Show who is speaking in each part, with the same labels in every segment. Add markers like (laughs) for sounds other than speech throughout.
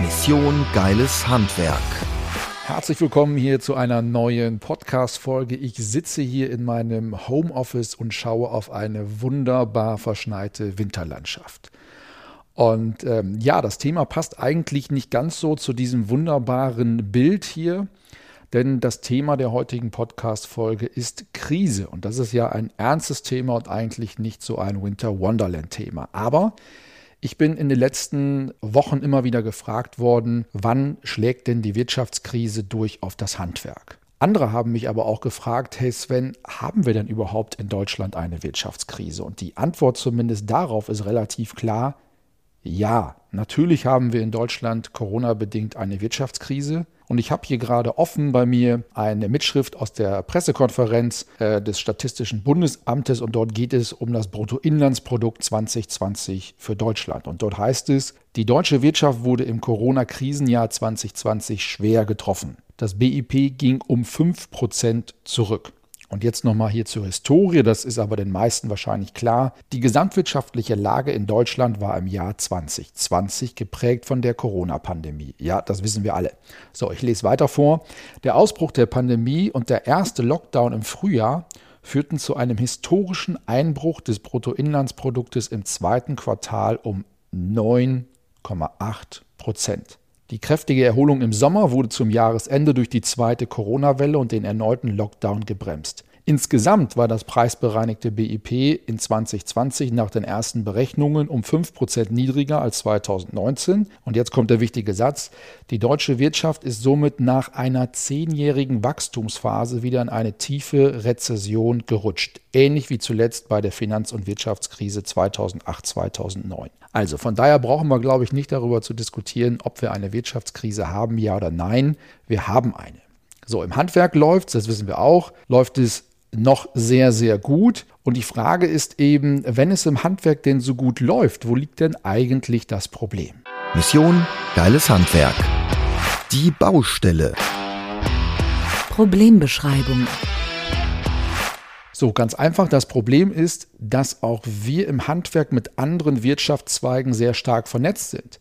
Speaker 1: Mission Geiles Handwerk.
Speaker 2: Herzlich willkommen hier zu einer neuen Podcast-Folge. Ich sitze hier in meinem Homeoffice und schaue auf eine wunderbar verschneite Winterlandschaft. Und ähm, ja, das Thema passt eigentlich nicht ganz so zu diesem wunderbaren Bild hier, denn das Thema der heutigen Podcast-Folge ist Krise. Und das ist ja ein ernstes Thema und eigentlich nicht so ein Winter Wonderland-Thema. Aber ich bin in den letzten Wochen immer wieder gefragt worden, wann schlägt denn die Wirtschaftskrise durch auf das Handwerk? Andere haben mich aber auch gefragt, hey Sven, haben wir denn überhaupt in Deutschland eine Wirtschaftskrise? Und die Antwort zumindest darauf ist relativ klar, ja, natürlich haben wir in Deutschland Corona-bedingt eine Wirtschaftskrise. Und ich habe hier gerade offen bei mir eine Mitschrift aus der Pressekonferenz äh, des Statistischen Bundesamtes und dort geht es um das Bruttoinlandsprodukt 2020 für Deutschland. Und dort heißt es, die deutsche Wirtschaft wurde im Corona-Krisenjahr 2020 schwer getroffen. Das BIP ging um 5% zurück. Und jetzt nochmal hier zur Historie, das ist aber den meisten wahrscheinlich klar. Die gesamtwirtschaftliche Lage in Deutschland war im Jahr 2020 geprägt von der Corona-Pandemie. Ja, das wissen wir alle. So, ich lese weiter vor. Der Ausbruch der Pandemie und der erste Lockdown im Frühjahr führten zu einem historischen Einbruch des Bruttoinlandsproduktes im zweiten Quartal um 9,8 Prozent. Die kräftige Erholung im Sommer wurde zum Jahresende durch die zweite Corona-Welle und den erneuten Lockdown gebremst. Insgesamt war das preisbereinigte BIP in 2020 nach den ersten Berechnungen um 5% niedriger als 2019. Und jetzt kommt der wichtige Satz. Die deutsche Wirtschaft ist somit nach einer zehnjährigen Wachstumsphase wieder in eine tiefe Rezession gerutscht. Ähnlich wie zuletzt bei der Finanz- und Wirtschaftskrise 2008-2009. Also von daher brauchen wir, glaube ich, nicht darüber zu diskutieren, ob wir eine Wirtschaftskrise haben, ja oder nein. Wir haben eine. So, im Handwerk läuft es, das wissen wir auch, läuft es noch sehr, sehr gut. Und die Frage ist eben, wenn es im Handwerk denn so gut läuft, wo liegt denn eigentlich das Problem?
Speaker 1: Mission Geiles Handwerk. Die Baustelle.
Speaker 3: Problembeschreibung.
Speaker 2: So, ganz einfach, das Problem ist, dass auch wir im Handwerk mit anderen Wirtschaftszweigen sehr stark vernetzt sind.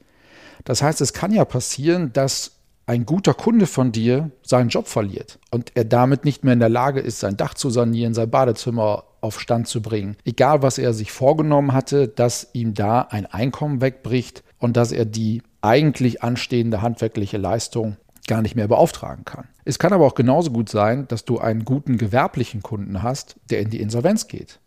Speaker 2: Das heißt, es kann ja passieren, dass ein guter Kunde von dir seinen Job verliert und er damit nicht mehr in der Lage ist, sein Dach zu sanieren, sein Badezimmer auf Stand zu bringen, egal was er sich vorgenommen hatte, dass ihm da ein Einkommen wegbricht und dass er die eigentlich anstehende handwerkliche Leistung gar nicht mehr beauftragen kann. Es kann aber auch genauso gut sein, dass du einen guten gewerblichen Kunden hast, der in die Insolvenz geht.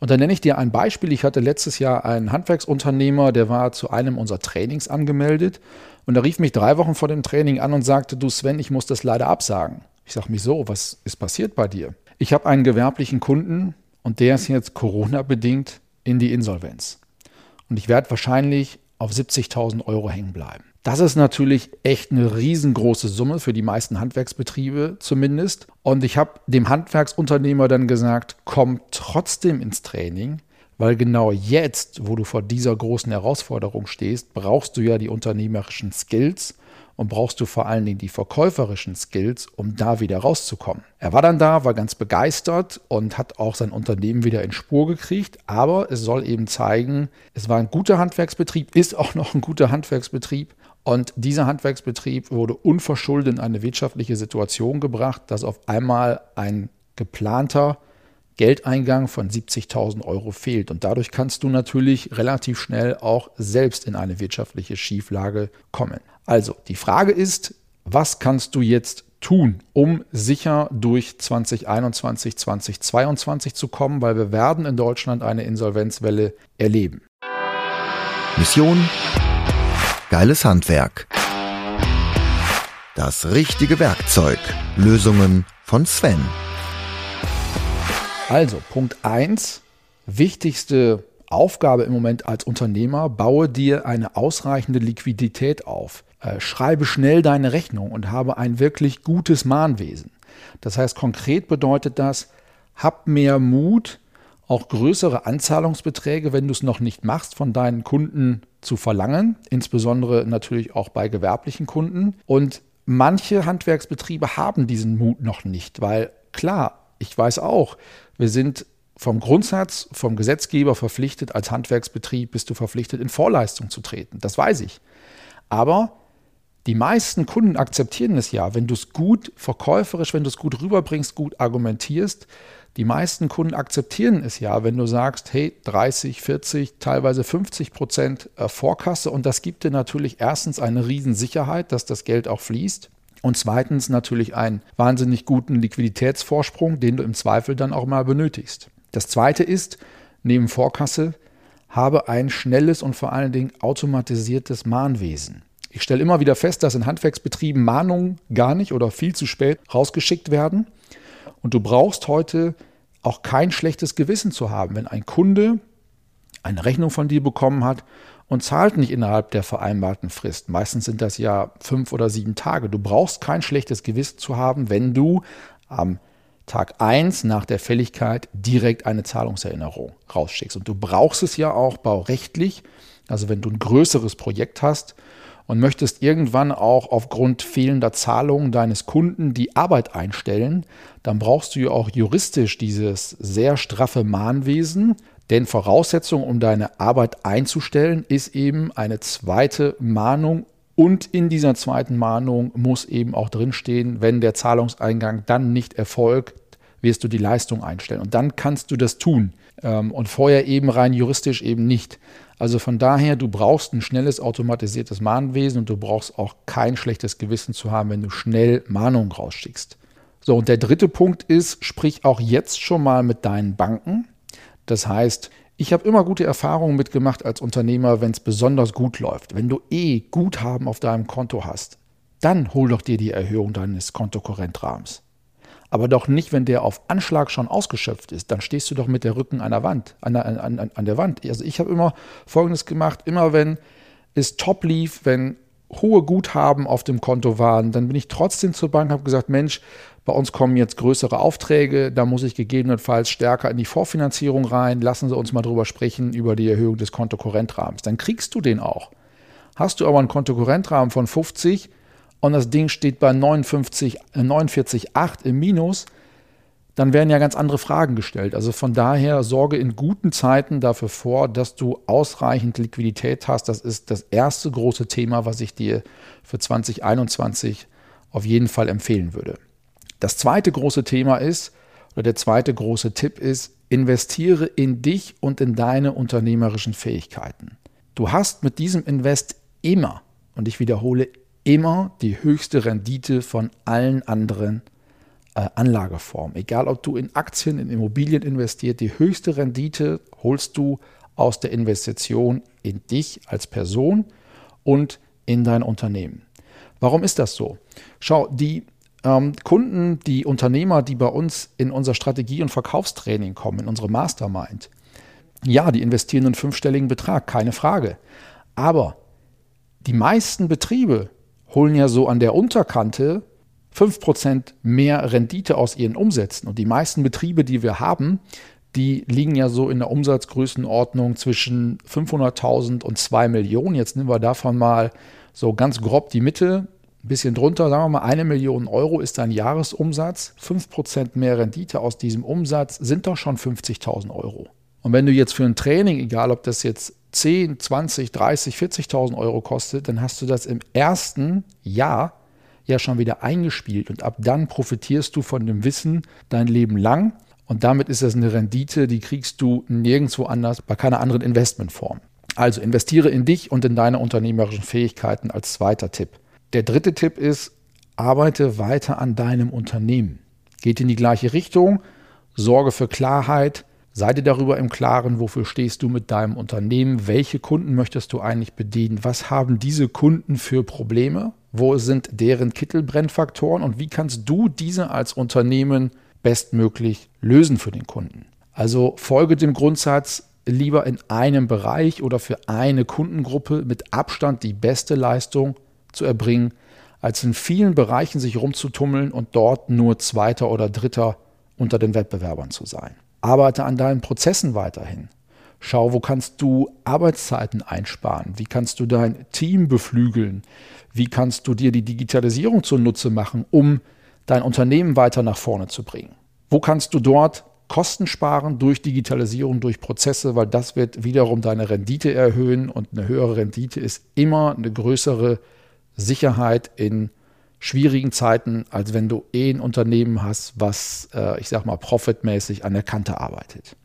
Speaker 2: Und dann nenne ich dir ein Beispiel. Ich hatte letztes Jahr einen Handwerksunternehmer, der war zu einem unserer Trainings angemeldet und er rief mich drei Wochen vor dem Training an und sagte, du Sven, ich muss das leider absagen. Ich sage mich so, was ist passiert bei dir? Ich habe einen gewerblichen Kunden und der ist jetzt Corona-bedingt in die Insolvenz. Und ich werde wahrscheinlich auf 70.000 Euro hängen bleiben. Das ist natürlich echt eine riesengroße Summe für die meisten Handwerksbetriebe zumindest. Und ich habe dem Handwerksunternehmer dann gesagt, komm trotzdem ins Training, weil genau jetzt, wo du vor dieser großen Herausforderung stehst, brauchst du ja die unternehmerischen Skills und brauchst du vor allen Dingen die verkäuferischen Skills, um da wieder rauszukommen. Er war dann da, war ganz begeistert und hat auch sein Unternehmen wieder in Spur gekriegt, aber es soll eben zeigen, es war ein guter Handwerksbetrieb, (laughs) ist auch noch ein guter Handwerksbetrieb und dieser Handwerksbetrieb wurde unverschuldet in eine wirtschaftliche Situation gebracht, dass auf einmal ein geplanter Geldeingang von 70.000 Euro fehlt. Und dadurch kannst du natürlich relativ schnell auch selbst in eine wirtschaftliche Schieflage kommen. Also die Frage ist, was kannst du jetzt tun, um sicher durch 2021, 2022 zu kommen, weil wir werden in Deutschland eine Insolvenzwelle erleben.
Speaker 1: Mission Geiles Handwerk. Das richtige Werkzeug. Lösungen von Sven.
Speaker 2: Also, Punkt 1, wichtigste Aufgabe im Moment als Unternehmer, baue dir eine ausreichende Liquidität auf. Äh, schreibe schnell deine Rechnung und habe ein wirklich gutes Mahnwesen. Das heißt, konkret bedeutet das, hab mehr Mut, auch größere Anzahlungsbeträge, wenn du es noch nicht machst, von deinen Kunden zu verlangen, insbesondere natürlich auch bei gewerblichen Kunden. Und manche Handwerksbetriebe haben diesen Mut noch nicht, weil klar, ich weiß auch, wir sind vom Grundsatz, vom Gesetzgeber verpflichtet, als Handwerksbetrieb bist du verpflichtet, in Vorleistung zu treten. Das weiß ich. Aber die meisten Kunden akzeptieren es ja, wenn du es gut verkäuferisch, wenn du es gut rüberbringst, gut argumentierst. Die meisten Kunden akzeptieren es ja, wenn du sagst, hey, 30, 40, teilweise 50 Prozent äh, Vorkasse. Und das gibt dir natürlich erstens eine Riesensicherheit, dass das Geld auch fließt. Und zweitens natürlich einen wahnsinnig guten Liquiditätsvorsprung, den du im Zweifel dann auch mal benötigst. Das zweite ist, neben Vorkasse, habe ein schnelles und vor allen Dingen automatisiertes Mahnwesen. Ich stelle immer wieder fest, dass in Handwerksbetrieben Mahnungen gar nicht oder viel zu spät rausgeschickt werden. Und du brauchst heute auch kein schlechtes Gewissen zu haben, wenn ein Kunde eine Rechnung von dir bekommen hat und zahlt nicht innerhalb der vereinbarten Frist. Meistens sind das ja fünf oder sieben Tage. Du brauchst kein schlechtes Gewissen zu haben, wenn du am Tag 1 nach der Fälligkeit direkt eine Zahlungserinnerung rausschickst. Und du brauchst es ja auch baurechtlich. Also wenn du ein größeres Projekt hast und möchtest irgendwann auch aufgrund fehlender Zahlungen deines Kunden die Arbeit einstellen, dann brauchst du ja auch juristisch dieses sehr straffe Mahnwesen. Denn Voraussetzung, um deine Arbeit einzustellen, ist eben eine zweite Mahnung und in dieser zweiten Mahnung muss eben auch drinstehen, wenn der Zahlungseingang dann nicht erfolgt, wirst du die Leistung einstellen. Und dann kannst du das tun. Ähm, und vorher eben rein juristisch eben nicht. Also von daher, du brauchst ein schnelles automatisiertes Mahnwesen und du brauchst auch kein schlechtes Gewissen zu haben, wenn du schnell Mahnungen rausschickst. So, und der dritte Punkt ist, sprich auch jetzt schon mal mit deinen Banken. Das heißt, ich habe immer gute Erfahrungen mitgemacht als Unternehmer, wenn es besonders gut läuft. Wenn du eh Guthaben auf deinem Konto hast, dann hol doch dir die Erhöhung deines Kontokorrentrahmens. Aber doch nicht, wenn der auf Anschlag schon ausgeschöpft ist. Dann stehst du doch mit der Rücken an der Wand, an der, an, an der Wand. Also ich habe immer Folgendes gemacht, immer wenn es top lief, wenn hohe Guthaben auf dem Konto waren, dann bin ich trotzdem zur Bank und habe gesagt, Mensch, bei uns kommen jetzt größere Aufträge, da muss ich gegebenenfalls stärker in die Vorfinanzierung rein. Lassen Sie uns mal drüber sprechen, über die Erhöhung des Kontokorrentrahmens. Dann kriegst du den auch. Hast du aber einen Kontokorrentrahmen von 50 und das Ding steht bei 59, 49,8 im Minus, dann werden ja ganz andere Fragen gestellt. Also von daher sorge in guten Zeiten dafür vor, dass du ausreichend Liquidität hast. Das ist das erste große Thema, was ich dir für 2021 auf jeden Fall empfehlen würde. Das zweite große Thema ist, oder der zweite große Tipp ist, investiere in dich und in deine unternehmerischen Fähigkeiten. Du hast mit diesem Invest immer, und ich wiederhole, immer die höchste Rendite von allen anderen äh, Anlageformen. Egal, ob du in Aktien, in Immobilien investiert, die höchste Rendite holst du aus der Investition in dich als Person und in dein Unternehmen. Warum ist das so? Schau, die ähm, Kunden, die Unternehmer, die bei uns in unser Strategie- und Verkaufstraining kommen, in unsere Mastermind, ja, die investieren einen fünfstelligen Betrag, keine Frage. Aber die meisten Betriebe holen ja so an der Unterkante 5% mehr Rendite aus ihren Umsätzen. Und die meisten Betriebe, die wir haben, die liegen ja so in der Umsatzgrößenordnung zwischen 500.000 und 2 Millionen. Jetzt nehmen wir davon mal so ganz grob die Mitte, ein bisschen drunter, sagen wir mal, eine Million Euro ist dein Jahresumsatz. 5% mehr Rendite aus diesem Umsatz sind doch schon 50.000 Euro. Und wenn du jetzt für ein Training, egal ob das jetzt 10, 20, 30, 40.000 Euro kostet, dann hast du das im ersten Jahr ja schon wieder eingespielt und ab dann profitierst du von dem Wissen dein Leben lang und damit ist das eine Rendite, die kriegst du nirgendwo anders bei keiner anderen Investmentform. Also investiere in dich und in deine unternehmerischen Fähigkeiten als zweiter Tipp. Der dritte Tipp ist, arbeite weiter an deinem Unternehmen. Geht in die gleiche Richtung, sorge für Klarheit, sei dir darüber im Klaren, wofür stehst du mit deinem Unternehmen, welche Kunden möchtest du eigentlich bedienen, was haben diese Kunden für Probleme, wo sind deren Kittelbrennfaktoren und wie kannst du diese als Unternehmen bestmöglich lösen für den Kunden. Also folge dem Grundsatz, lieber in einem Bereich oder für eine Kundengruppe mit Abstand die beste Leistung zu erbringen, als in vielen Bereichen sich rumzutummeln und dort nur Zweiter oder Dritter unter den Wettbewerbern zu sein. Arbeite an deinen Prozessen weiterhin. Schau, wo kannst du Arbeitszeiten einsparen? Wie kannst du dein Team beflügeln? Wie kannst du dir die Digitalisierung zunutze machen, um dein Unternehmen weiter nach vorne zu bringen? Wo kannst du dort Kosten sparen durch Digitalisierung, durch Prozesse, weil das wird wiederum deine Rendite erhöhen und eine höhere Rendite ist immer eine größere Sicherheit in schwierigen Zeiten, als wenn du eh ein Unternehmen hast, was, äh, ich sag mal, profitmäßig an der Kante arbeitet.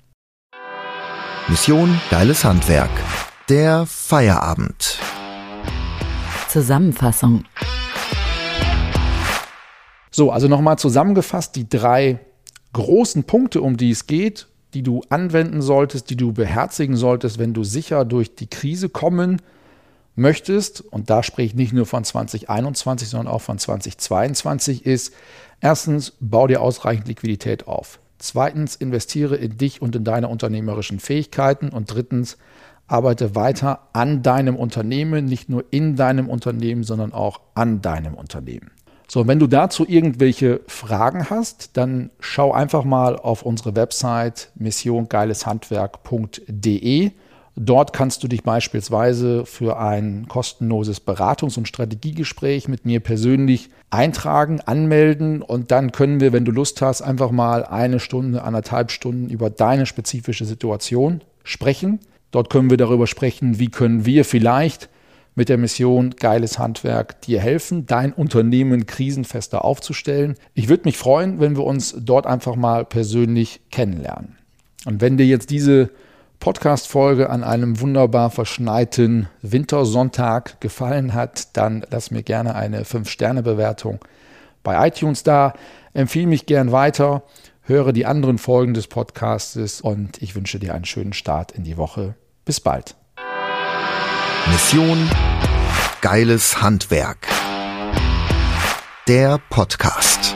Speaker 1: Mission Geiles Handwerk. Der Feierabend.
Speaker 3: Zusammenfassung.
Speaker 2: So, also nochmal zusammengefasst die drei großen Punkte, um die es geht, die du anwenden solltest, die du beherzigen solltest, wenn du sicher durch die Krise kommen möchtest, und da spreche ich nicht nur von 2021, sondern auch von 2022, ist erstens, bau dir ausreichend Liquidität auf. Zweitens, investiere in dich und in deine unternehmerischen Fähigkeiten. Und drittens, arbeite weiter an deinem Unternehmen, nicht nur in deinem Unternehmen, sondern auch an deinem Unternehmen. So, wenn du dazu irgendwelche Fragen hast, dann schau einfach mal auf unsere Website missiongeileshandwerk.de. Dort kannst du dich beispielsweise für ein kostenloses Beratungs- und Strategiegespräch mit mir persönlich eintragen, anmelden und dann können wir, wenn du Lust hast, einfach mal eine Stunde, anderthalb Stunden über deine spezifische Situation sprechen. Dort können wir darüber sprechen, wie können wir vielleicht mit der Mission Geiles Handwerk dir helfen, dein Unternehmen krisenfester aufzustellen. Ich würde mich freuen, wenn wir uns dort einfach mal persönlich kennenlernen. Und wenn dir jetzt diese Podcast-Folge an einem wunderbar verschneiten Wintersonntag gefallen hat, dann lass mir gerne eine 5-Sterne-Bewertung bei iTunes da. Empfehle mich gern weiter, höre die anderen Folgen des Podcastes und ich wünsche dir einen schönen Start in die Woche. Bis bald.
Speaker 1: Mission Geiles Handwerk. Der Podcast.